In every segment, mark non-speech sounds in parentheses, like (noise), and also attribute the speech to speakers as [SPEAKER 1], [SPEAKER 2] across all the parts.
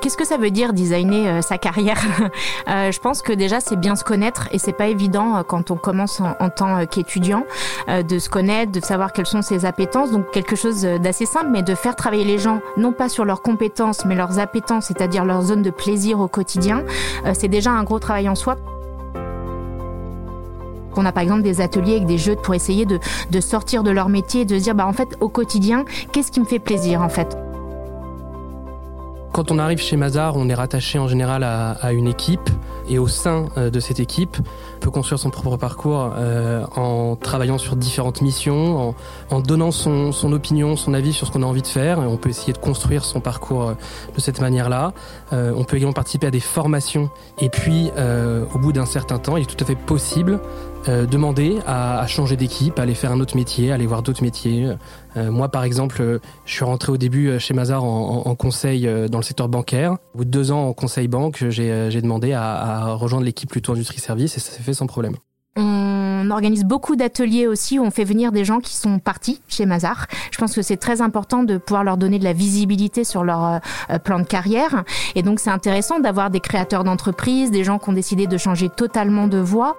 [SPEAKER 1] Qu'est-ce que ça veut dire designer euh, sa carrière (laughs) euh, Je pense que déjà c'est bien se connaître et c'est pas évident euh, quand on commence en, tant qu'étudiant de se connaître, de savoir quelles sont ses appétences. Donc quelque chose d'assez simple, mais de faire travailler les gens non pas sur leurs compétences, mais leurs appétences, c'est-à-dire leur zone de plaisir au quotidien. c'est déjà un gros travail en soi. On a par exemple des ateliers avec des jeux pour essayer de, de sortir de leur métier et de se dire bah en fait au quotidien qu'est-ce qui me fait plaisir en fait?
[SPEAKER 2] Quand on arrive chez Mazar, on est rattaché en général à, une équipe et au sein euh, de cette équipe, peut construire son propre parcours euh, en travaillant sur différentes missions, en, donnant son, opinion, son avis sur ce qu'on a envie de faire. on peut essayer de construire son parcours euh, de cette manière-là. on peut également participer à des formations. Et puis, au bout d'un certain temps, il est tout à fait possible euh, demander à, changer d'équipe, à aller faire un autre métier, à aller voir d'autres métiers. Moi, par exemple, je suis rentré au début chez Mazar en, conseil dans le secteur bancaire. Au bout de deux ans en conseil banque, j'ai demandé à rejoindre l'équipe plutôt industrie-service et ça s'est fait sans problème.
[SPEAKER 1] On organise beaucoup d'ateliers aussi où on fait venir des gens qui sont partis chez Mazar. Je pense que c'est très important de pouvoir leur donner de la visibilité sur leur plan de carrière. Et donc c'est intéressant d'avoir des créateurs d'entreprises, des gens qui ont décidé de changer totalement de voie.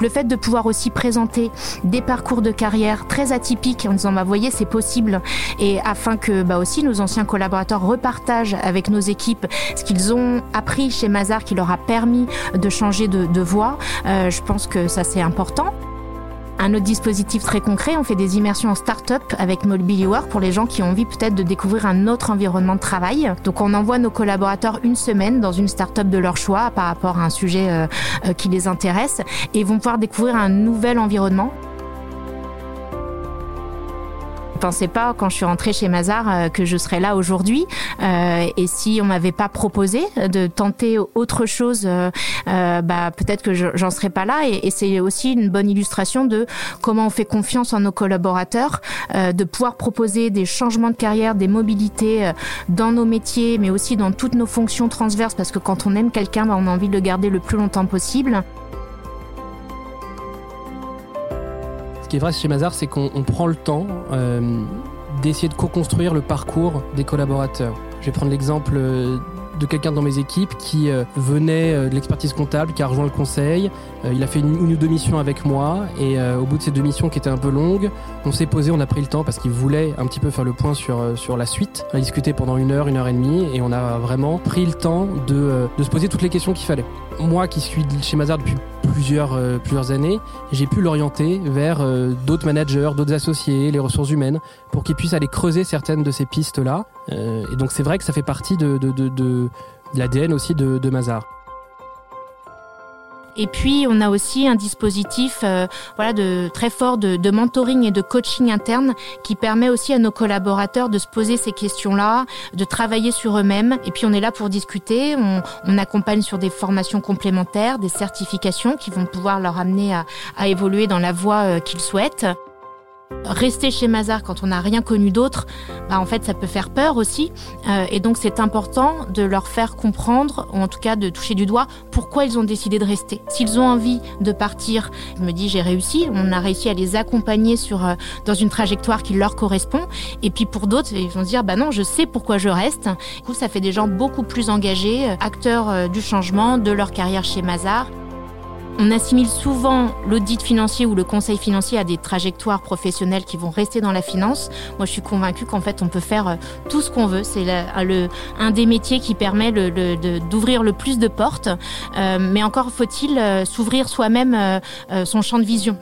[SPEAKER 1] Le fait de pouvoir aussi présenter des parcours de carrière très atypiques en disant bah voyez c'est possible et afin que bah aussi nos anciens collaborateurs repartagent avec nos équipes ce qu'ils ont appris chez Mazar qui leur a permis de changer de, voie, euh, je pense que ça c'est important. Un autre dispositif très concret, on fait des immersions en start-up avec Mobility Work pour les gens qui ont envie peut-être de découvrir un autre environnement de travail. Donc on envoie nos collaborateurs une semaine dans une start-up de leur choix par rapport à un sujet euh, euh, qui les intéresse et vont pouvoir découvrir un nouvel environnement pensais pas quand je suis rentrée chez Mazar euh, que je serais là aujourd'hui. Euh, et si on m'avait pas proposé de tenter autre chose, euh, bah peut-être que j'en serais pas là. Et, c'est aussi une bonne illustration de comment on fait confiance en nos collaborateurs, de pouvoir proposer des changements de carrière, des mobilités dans nos métiers, mais aussi dans toutes nos fonctions transverses. Parce que quand on aime quelqu'un, bah, on a envie de le garder le plus longtemps possible.
[SPEAKER 2] Qui est vrai chez Mazar, c'est qu'on prend le temps euh, d'essayer de co-construire le parcours des collaborateurs. Je vais prendre l'exemple euh, de quelqu'un dans mes équipes qui euh, venait de l'expertise comptable, qui a rejoint le conseil. il a fait une, ou deux missions avec moi et au bout de ces deux missions qui étaient un peu longues, on s'est posé, on a pris le temps parce qu'il voulait un petit peu faire le point sur, la suite. On a discuté pendant une heure, une heure et demie et on a vraiment pris le temps de, de se poser toutes les questions qu'il fallait. Moi qui suis chez Mazar depuis plusieurs, euh, plusieurs années, j'ai pu l'orienter vers euh, d'autres managers, d'autres associés, les ressources humaines, pour qu'ils puissent aller creuser certaines de ces pistes-là. Euh, et donc c'est vrai que ça fait partie de, de, de, de l'ADN aussi de, de Mazar.
[SPEAKER 1] Et puis on a aussi un dispositif euh, voilà de très fort de, mentoring et de coaching interne qui permet aussi à nos collaborateurs de se poser ces questions-là, de travailler sur eux-mêmes. Et puis on est là pour discuter. On, accompagne sur des formations complémentaires, des certifications qui vont pouvoir leur amener à, à évoluer dans la voie euh, qu'ils souhaitent. Rester chez Mazar quand on n'a rien connu d'autre, bah en fait ça peut faire peur aussi. Euh, et donc c'est important de leur faire comprendre, ou en tout cas de toucher du doigt, pourquoi ils ont décidé de rester. S'ils ont envie de partir, je me dis j'ai réussi, on a réussi à les accompagner euh, dans une trajectoire qui leur correspond. Et puis pour d'autres, ils vont se dire bah non, je sais pourquoi je reste. Du coup, ça fait des gens beaucoup plus engagés, euh, acteurs du changement de leur carrière chez Mazar. On assimile souvent l'audit financier ou le conseil financier à des trajectoires professionnelles qui vont rester dans la finance. Moi, je suis convaincue qu'en fait, on peut faire euh, tout ce qu'on veut. C'est un des métiers qui permet d'ouvrir le, plus de portes. Euh, mais encore faut-il euh, s'ouvrir soi-même son champ de vision.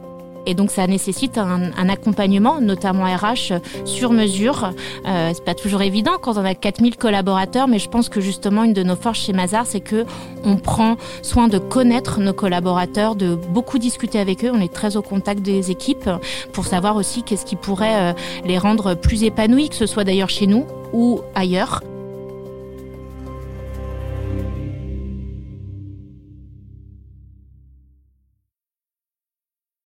[SPEAKER 1] Et donc ça nécessite un, accompagnement, notamment RH, sur mesure. Euh, c'est pas toujours évident quand on a 4000 collaborateurs, mais je pense que justement une de nos forces chez Mazar, c'est que on prend soin de connaître nos collaborateurs, de beaucoup discuter avec eux. On est très au contact des équipes pour savoir aussi qu'est-ce qui pourrait euh, les rendre plus épanouis, que ce soit d'ailleurs chez nous ou ailleurs.